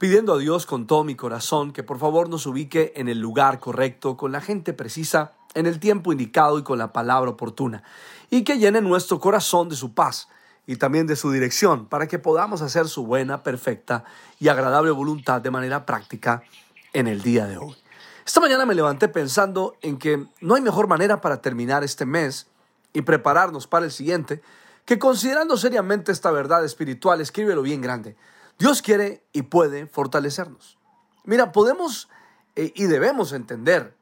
pidiendo a Dios con todo mi corazón que por favor nos ubique en el lugar correcto, con la gente precisa, en el tiempo indicado y con la palabra oportuna, y que llene nuestro corazón de su paz y también de su dirección, para que podamos hacer su buena, perfecta y agradable voluntad de manera práctica en el día de hoy. Esta mañana me levanté pensando en que no hay mejor manera para terminar este mes y prepararnos para el siguiente que considerando seriamente esta verdad espiritual, escríbelo bien grande Dios quiere y puede fortalecernos. Mira, podemos eh, y debemos entender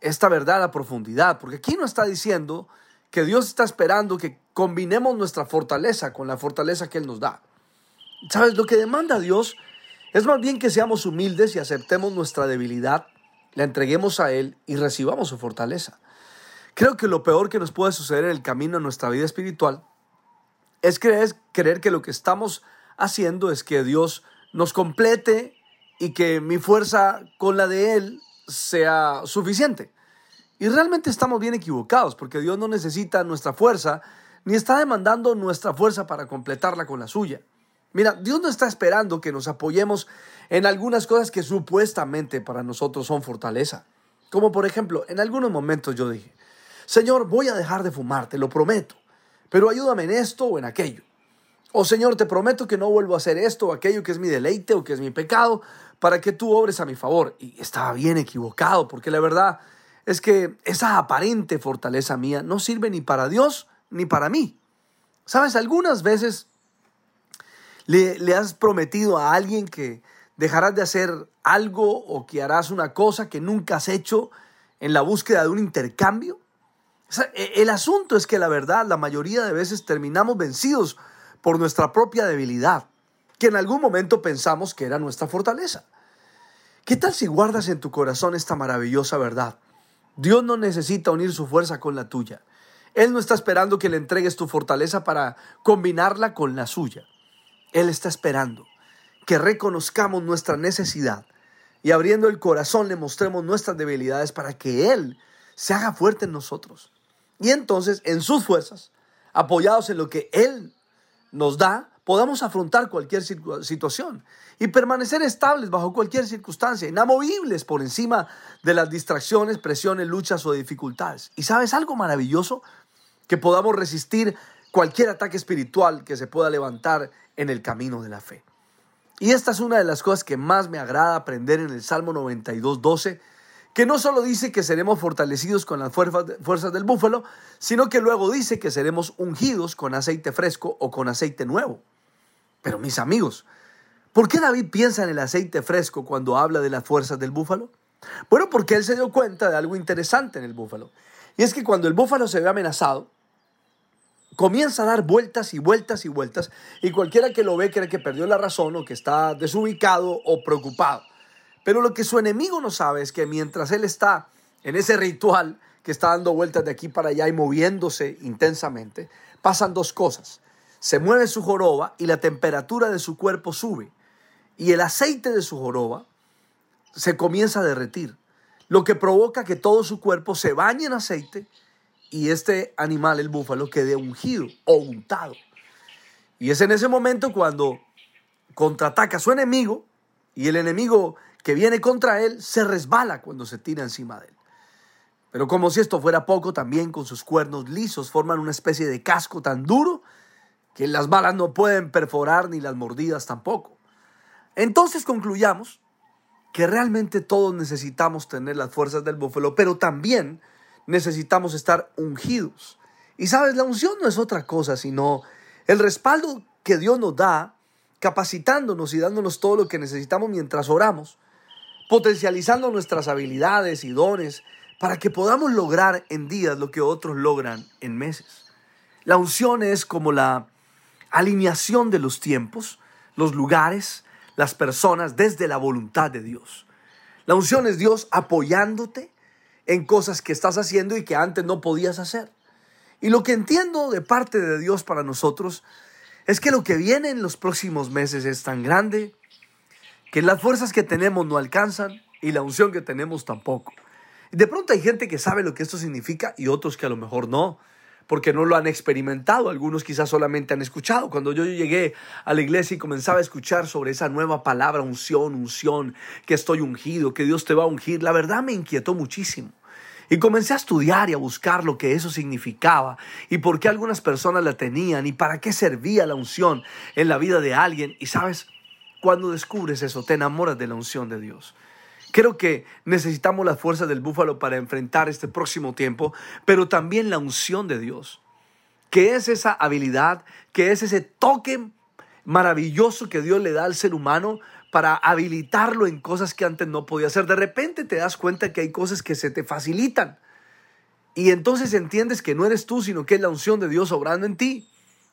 esta verdad a profundidad, porque aquí no está diciendo que Dios está esperando que combinemos nuestra fortaleza con la fortaleza que Él nos da. ¿Sabes? Lo que demanda Dios es más bien que seamos humildes y aceptemos nuestra debilidad, la entreguemos a Él y recibamos su fortaleza. Creo que lo peor que nos puede suceder en el camino de nuestra vida espiritual es creer, creer que lo que estamos haciendo es que Dios nos complete y que mi fuerza con la de Él sea suficiente. Y realmente estamos bien equivocados porque Dios no necesita nuestra fuerza ni está demandando nuestra fuerza para completarla con la suya. Mira, Dios no está esperando que nos apoyemos en algunas cosas que supuestamente para nosotros son fortaleza. Como por ejemplo, en algunos momentos yo dije, Señor, voy a dejar de fumar, te lo prometo, pero ayúdame en esto o en aquello. Oh Señor, te prometo que no vuelvo a hacer esto o aquello que es mi deleite o que es mi pecado para que tú obres a mi favor. Y estaba bien equivocado, porque la verdad es que esa aparente fortaleza mía no sirve ni para Dios ni para mí. Sabes, algunas veces le, has prometido a alguien que dejarás de hacer algo o que harás una cosa que nunca has hecho en la búsqueda de un intercambio. E, el asunto es que la verdad, la mayoría de veces terminamos vencidos por nuestra propia debilidad, que en algún momento pensamos que era nuestra fortaleza. ¿Qué tal si guardas en tu corazón esta maravillosa verdad? Dios no necesita unir su fuerza con la tuya. Él no está esperando que le entregues tu fortaleza para combinarla con la suya. Él está esperando que reconozcamos nuestra necesidad y abriendo el corazón le mostremos nuestras debilidades para que Él se haga fuerte en nosotros. Y entonces, en sus fuerzas, apoyados en lo que Él nos da, podamos afrontar cualquier situación y permanecer estables bajo cualquier circunstancia, inamovibles por encima de las distracciones, presiones, luchas o dificultades. ¿Y sabes algo maravilloso? Que podamos resistir cualquier ataque espiritual que se pueda levantar en el camino de la fe. Y esta es una de las cosas que más me agrada aprender en el Salmo 92, 12 que no solo dice que seremos fortalecidos con las fuerzas del búfalo, sino que luego dice que seremos ungidos con aceite fresco o con aceite nuevo. Pero mis amigos, ¿por qué David piensa en el aceite fresco cuando habla de las fuerzas del búfalo? Bueno, porque él se dio cuenta de algo interesante en el búfalo. Y es que cuando el búfalo se ve amenazado, comienza a dar vueltas y vueltas y vueltas, y cualquiera que lo ve cree que perdió la razón o que está desubicado o preocupado. Pero lo que su enemigo no sabe es que mientras él está en ese ritual que está dando vueltas de aquí para allá y moviéndose intensamente, pasan dos cosas. Se mueve su joroba y la temperatura de su cuerpo sube. Y el aceite de su joroba se comienza a derretir, lo que provoca que todo su cuerpo se bañe en aceite y este animal, el búfalo, quede ungido o untado. Y es en ese momento cuando contraataca a su enemigo y el enemigo que viene contra él se resbala cuando se tira encima de él. Pero como si esto fuera poco, también con sus cuernos lisos forman una especie de casco tan duro que las balas no pueden perforar ni las mordidas tampoco. Entonces concluyamos que realmente todos necesitamos tener las fuerzas del búfalo, pero también necesitamos estar ungidos. Y sabes, la unción no es otra cosa, sino el respaldo que Dios nos da, capacitándonos y dándonos todo lo que necesitamos mientras oramos potencializando nuestras habilidades y dones para que podamos lograr en días lo que otros logran en meses. La unción es como la alineación de los tiempos, los lugares, las personas desde la voluntad de Dios. La unción es Dios apoyándote en cosas que estás haciendo y que antes no podías hacer. Y lo que entiendo de parte de Dios para nosotros es que lo que viene en los próximos meses es tan grande que las fuerzas que tenemos no alcanzan y la unción que tenemos tampoco. De pronto hay gente que sabe lo que esto significa y otros que a lo mejor no, porque no lo han experimentado. Algunos quizás solamente han escuchado. Cuando yo llegué a la iglesia y comenzaba a escuchar sobre esa nueva palabra, unción, unción, que estoy ungido, que Dios te va a ungir, la verdad me inquietó muchísimo. Y comencé a estudiar y a buscar lo que eso significaba y por qué algunas personas la tenían y para qué servía la unción en la vida de alguien. Y sabes, cuando descubres eso, te enamoras de la unción de Dios. Creo que necesitamos la fuerza del búfalo para enfrentar este próximo tiempo, pero también la unción de Dios, que es esa habilidad, que es ese toque maravilloso que Dios le da al ser humano para habilitarlo en cosas que antes no podía hacer. De repente te das cuenta que hay cosas que se te facilitan. Y entonces entiendes que no eres tú, sino que es la unción de Dios obrando en ti.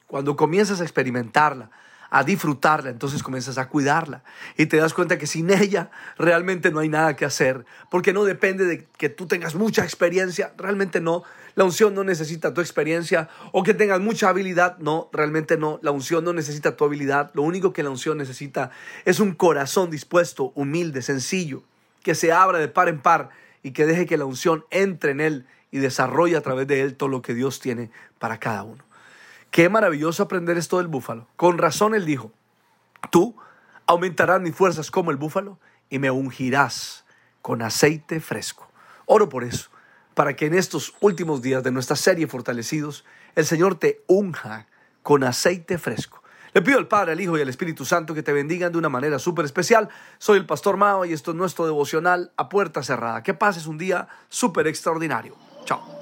Cuando comienzas a experimentarla, a disfrutarla, entonces comienzas a cuidarla. Y te das cuenta que sin ella realmente no hay nada que hacer, porque no depende de que tú tengas mucha experiencia, realmente no, la unción no necesita tu experiencia o que tengas mucha habilidad, no, realmente no, la unción no necesita tu habilidad, lo único que la unción necesita es un corazón dispuesto, humilde, sencillo, que se abra de par en par y que deje que la unción entre en él y desarrolle a través de él todo lo que Dios tiene para cada uno. Qué maravilloso aprender esto del búfalo. Con razón él dijo, tú aumentarás mis fuerzas como el búfalo y me ungirás con aceite fresco. Oro por eso, para que en estos últimos días de nuestra serie Fortalecidos, el Señor te unja con aceite fresco. Le pido al Padre, al Hijo y al Espíritu Santo que te bendigan de una manera súper especial. Soy el Pastor Mao y esto es nuestro devocional a puerta cerrada. Que pases un día súper extraordinario. Chao.